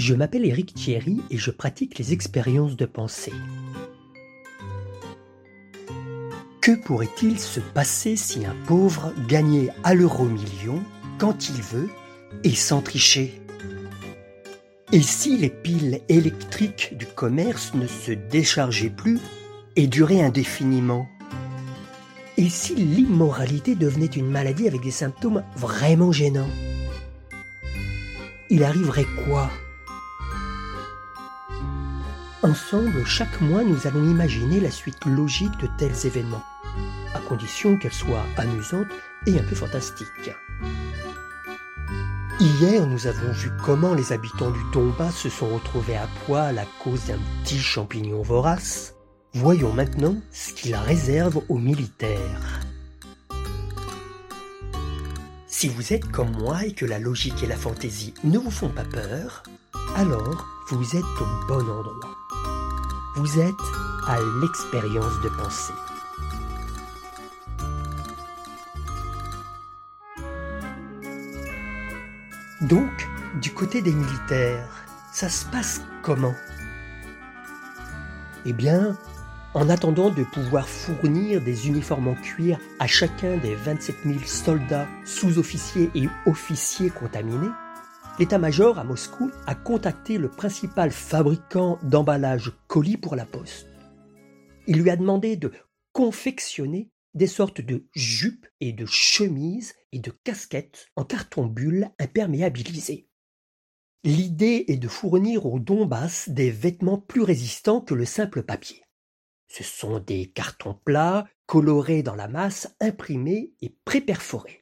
Je m'appelle Eric Thierry et je pratique les expériences de pensée. Que pourrait-il se passer si un pauvre gagnait à l'euro million quand il veut et sans tricher? Et si les piles électriques du commerce ne se déchargeaient plus et duraient indéfiniment? Et si l'immoralité devenait une maladie avec des symptômes vraiment gênants? Il arriverait quoi? Ensemble, chaque mois, nous allons imaginer la suite logique de tels événements, à condition qu'elle soit amusante et un peu fantastique. Hier, nous avons vu comment les habitants du Tomba se sont retrouvés à poil à cause d'un petit champignon vorace. Voyons maintenant ce qu'il réserve aux militaires. Si vous êtes comme moi et que la logique et la fantaisie ne vous font pas peur, alors vous êtes au bon endroit. Vous êtes à l'expérience de pensée. Donc, du côté des militaires, ça se passe comment? Eh bien, en attendant de pouvoir fournir des uniformes en cuir à chacun des 27 000 soldats, sous-officiers et officiers contaminés, l'état-major à Moscou a contacté le principal fabricant d'emballage colis pour la poste. Il lui a demandé de confectionner des sortes de jupes et de chemises et de casquettes en carton bulle imperméabilisé. L'idée est de fournir au Donbass des vêtements plus résistants que le simple papier. Ce sont des cartons plats, colorés dans la masse, imprimés et préperforés.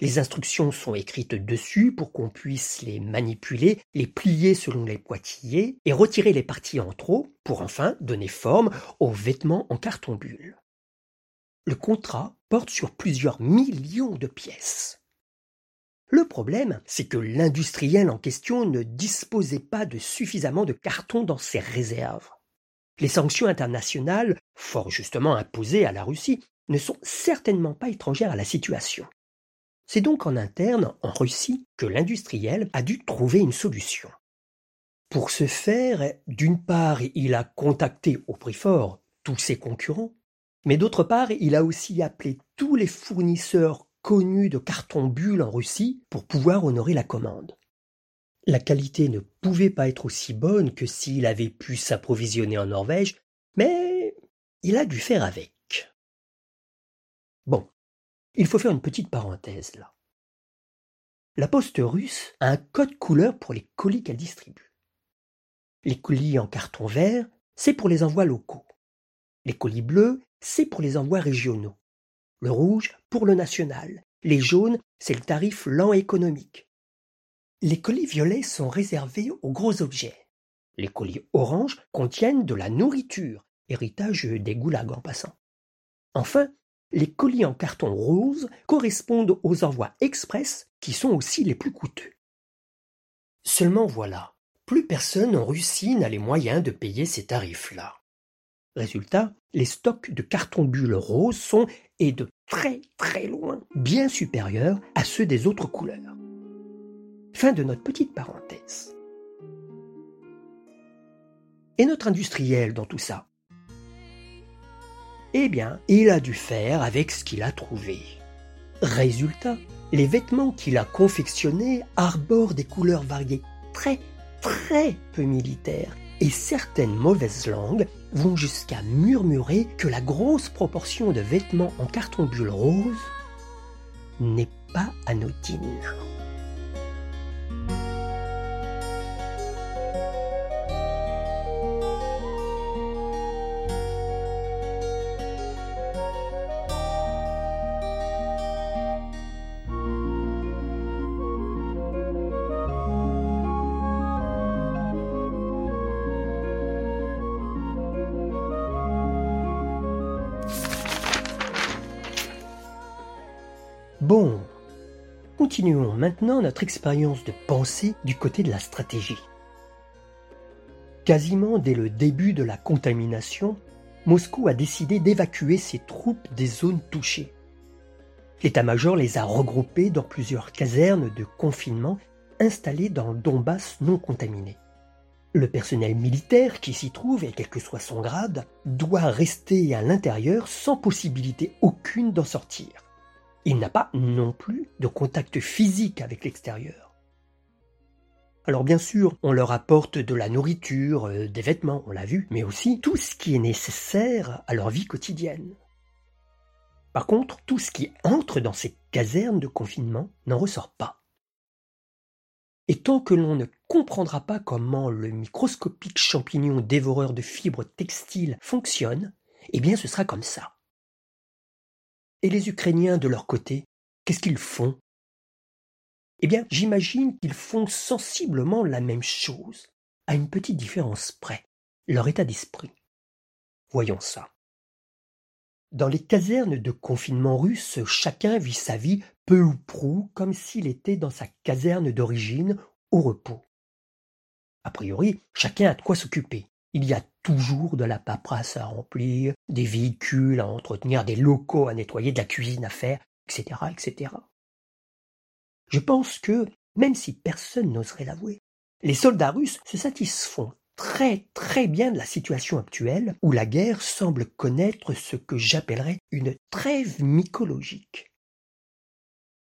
Les instructions sont écrites dessus pour qu'on puisse les manipuler, les plier selon les poitillés et retirer les parties en trop pour enfin donner forme aux vêtements en carton bulle. Le contrat porte sur plusieurs millions de pièces. Le problème, c'est que l'industriel en question ne disposait pas de suffisamment de carton dans ses réserves. Les sanctions internationales, fort justement imposées à la Russie, ne sont certainement pas étrangères à la situation. C'est donc en interne, en Russie, que l'industriel a dû trouver une solution. Pour ce faire, d'une part, il a contacté au prix fort tous ses concurrents, mais d'autre part, il a aussi appelé tous les fournisseurs connus de carton bulle en Russie pour pouvoir honorer la commande. La qualité ne pouvait pas être aussi bonne que s'il avait pu s'approvisionner en Norvège, mais il a dû faire avec. Bon, il faut faire une petite parenthèse là. La poste russe a un code couleur pour les colis qu'elle distribue. Les colis en carton vert, c'est pour les envois locaux. Les colis bleus, c'est pour les envois régionaux. Le rouge, pour le national. Les jaunes, c'est le tarif lent économique. Les colis violets sont réservés aux gros objets. Les colis oranges contiennent de la nourriture, héritage des goulags en passant. Enfin, les colis en carton rose correspondent aux envois express qui sont aussi les plus coûteux. Seulement voilà, plus personne en Russie n'a les moyens de payer ces tarifs-là. Résultat, les stocks de carton bulle rose sont, et de très très loin, bien supérieurs à ceux des autres couleurs. Fin de notre petite parenthèse. Et notre industriel dans tout ça? Eh bien, il a dû faire avec ce qu'il a trouvé. Résultat, les vêtements qu'il a confectionnés arborent des couleurs variées très très peu militaires et certaines mauvaises langues vont jusqu'à murmurer que la grosse proportion de vêtements en carton bulle rose n'est pas anodine. Continuons maintenant notre expérience de pensée du côté de la stratégie. Quasiment dès le début de la contamination, Moscou a décidé d'évacuer ses troupes des zones touchées. L'état-major les a regroupées dans plusieurs casernes de confinement installés dans le Donbass non contaminé. Le personnel militaire qui s'y trouve, et quel que soit son grade, doit rester à l'intérieur sans possibilité aucune d'en sortir. Il n'a pas non plus de contact physique avec l'extérieur. Alors bien sûr, on leur apporte de la nourriture, euh, des vêtements, on l'a vu, mais aussi tout ce qui est nécessaire à leur vie quotidienne. Par contre, tout ce qui entre dans ces casernes de confinement n'en ressort pas. Et tant que l'on ne comprendra pas comment le microscopique champignon dévoreur de fibres textiles fonctionne, eh bien ce sera comme ça. Et les Ukrainiens, de leur côté, qu'est-ce qu'ils font? Eh bien, j'imagine qu'ils font sensiblement la même chose, à une petite différence près, leur état d'esprit. Voyons ça. Dans les casernes de confinement russe, chacun vit sa vie peu ou prou comme s'il était dans sa caserne d'origine au repos. A priori, chacun a de quoi s'occuper. Il y a toujours de la paperasse à remplir, des véhicules à entretenir, des locaux à nettoyer, de la cuisine à faire, etc., etc. Je pense que, même si personne n'oserait l'avouer, les soldats russes se satisfont très très bien de la situation actuelle où la guerre semble connaître ce que j'appellerais une trêve mycologique.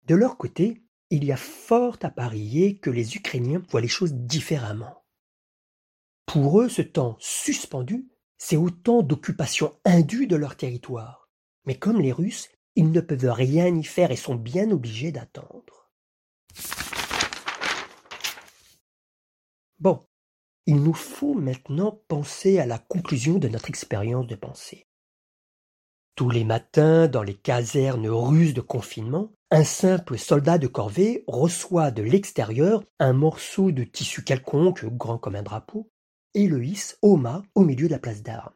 De leur côté, il y a fort à parier que les Ukrainiens voient les choses différemment. Pour eux, ce temps suspendu, c'est autant d'occupation indue de leur territoire. Mais comme les Russes, ils ne peuvent rien y faire et sont bien obligés d'attendre. Bon, il nous faut maintenant penser à la conclusion de notre expérience de pensée. Tous les matins, dans les casernes russes de confinement, un simple soldat de corvée reçoit de l'extérieur un morceau de tissu quelconque, grand comme un drapeau, le au mât au milieu de la place d'armes.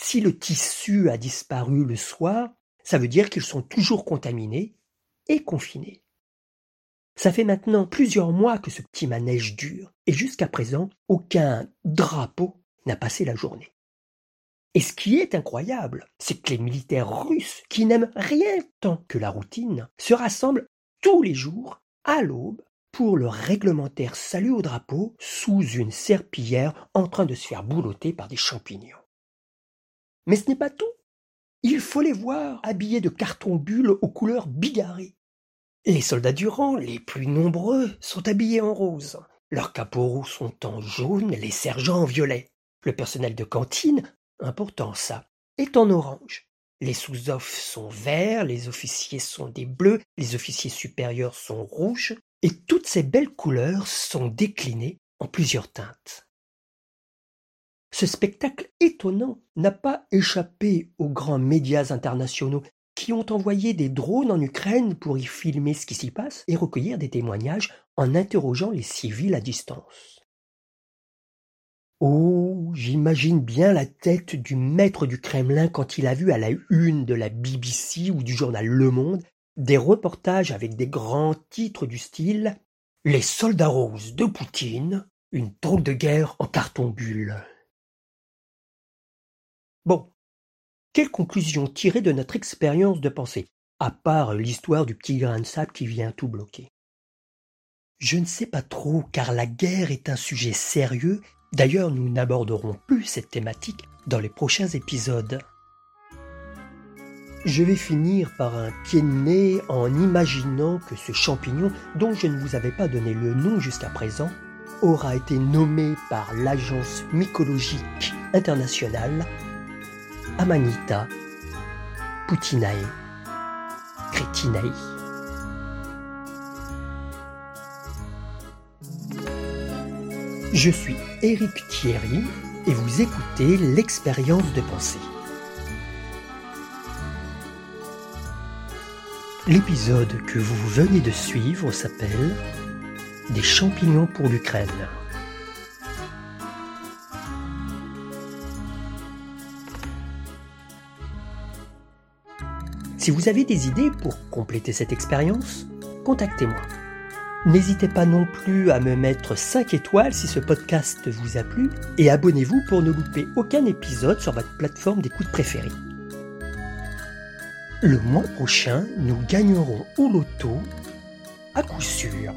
Si le tissu a disparu le soir, ça veut dire qu'ils sont toujours contaminés et confinés. Ça fait maintenant plusieurs mois que ce petit manège dure, et jusqu'à présent, aucun drapeau n'a passé la journée. Et ce qui est incroyable, c'est que les militaires russes, qui n'aiment rien tant que la routine, se rassemblent tous les jours, à l'aube, pour le réglementaire salut au drapeau sous une serpillière en train de se faire boulotter par des champignons. Mais ce n'est pas tout. Il faut les voir habillés de carton bulle aux couleurs bigarrées, les soldats du rang, les plus nombreux, sont habillés en rose. Leurs caporaux sont en jaune, les sergents en violet. Le personnel de cantine, important ça, est en orange. Les sous-offres sont verts, les officiers sont des bleus, les officiers supérieurs sont rouges, et toutes ces belles couleurs sont déclinées en plusieurs teintes. Ce spectacle étonnant n'a pas échappé aux grands médias internationaux qui ont envoyé des drones en Ukraine pour y filmer ce qui s'y passe et recueillir des témoignages en interrogeant les civils à distance. Oh, j'imagine bien la tête du maître du Kremlin quand il a vu à la une de la BBC ou du journal Le Monde des reportages avec des grands titres du style Les soldats roses de Poutine, une drôle de guerre en carton-bulle. Bon, quelle conclusion tirer de notre expérience de pensée, à part l'histoire du petit grain de sable qui vient tout bloquer? Je ne sais pas trop, car la guerre est un sujet sérieux. D'ailleurs, nous n'aborderons plus cette thématique dans les prochains épisodes. Je vais finir par un pied de nez en imaginant que ce champignon, dont je ne vous avais pas donné le nom jusqu'à présent, aura été nommé par l'Agence mycologique internationale Amanita, Putinae, Cretinae. Je suis Éric Thierry et vous écoutez l'expérience de pensée. L'épisode que vous venez de suivre s'appelle Des champignons pour l'Ukraine. Si vous avez des idées pour compléter cette expérience, contactez-moi. N'hésitez pas non plus à me mettre 5 étoiles si ce podcast vous a plu et abonnez-vous pour ne louper aucun épisode sur votre plateforme d'écoute préférée. Le mois prochain, nous gagnerons au loto à coup sûr.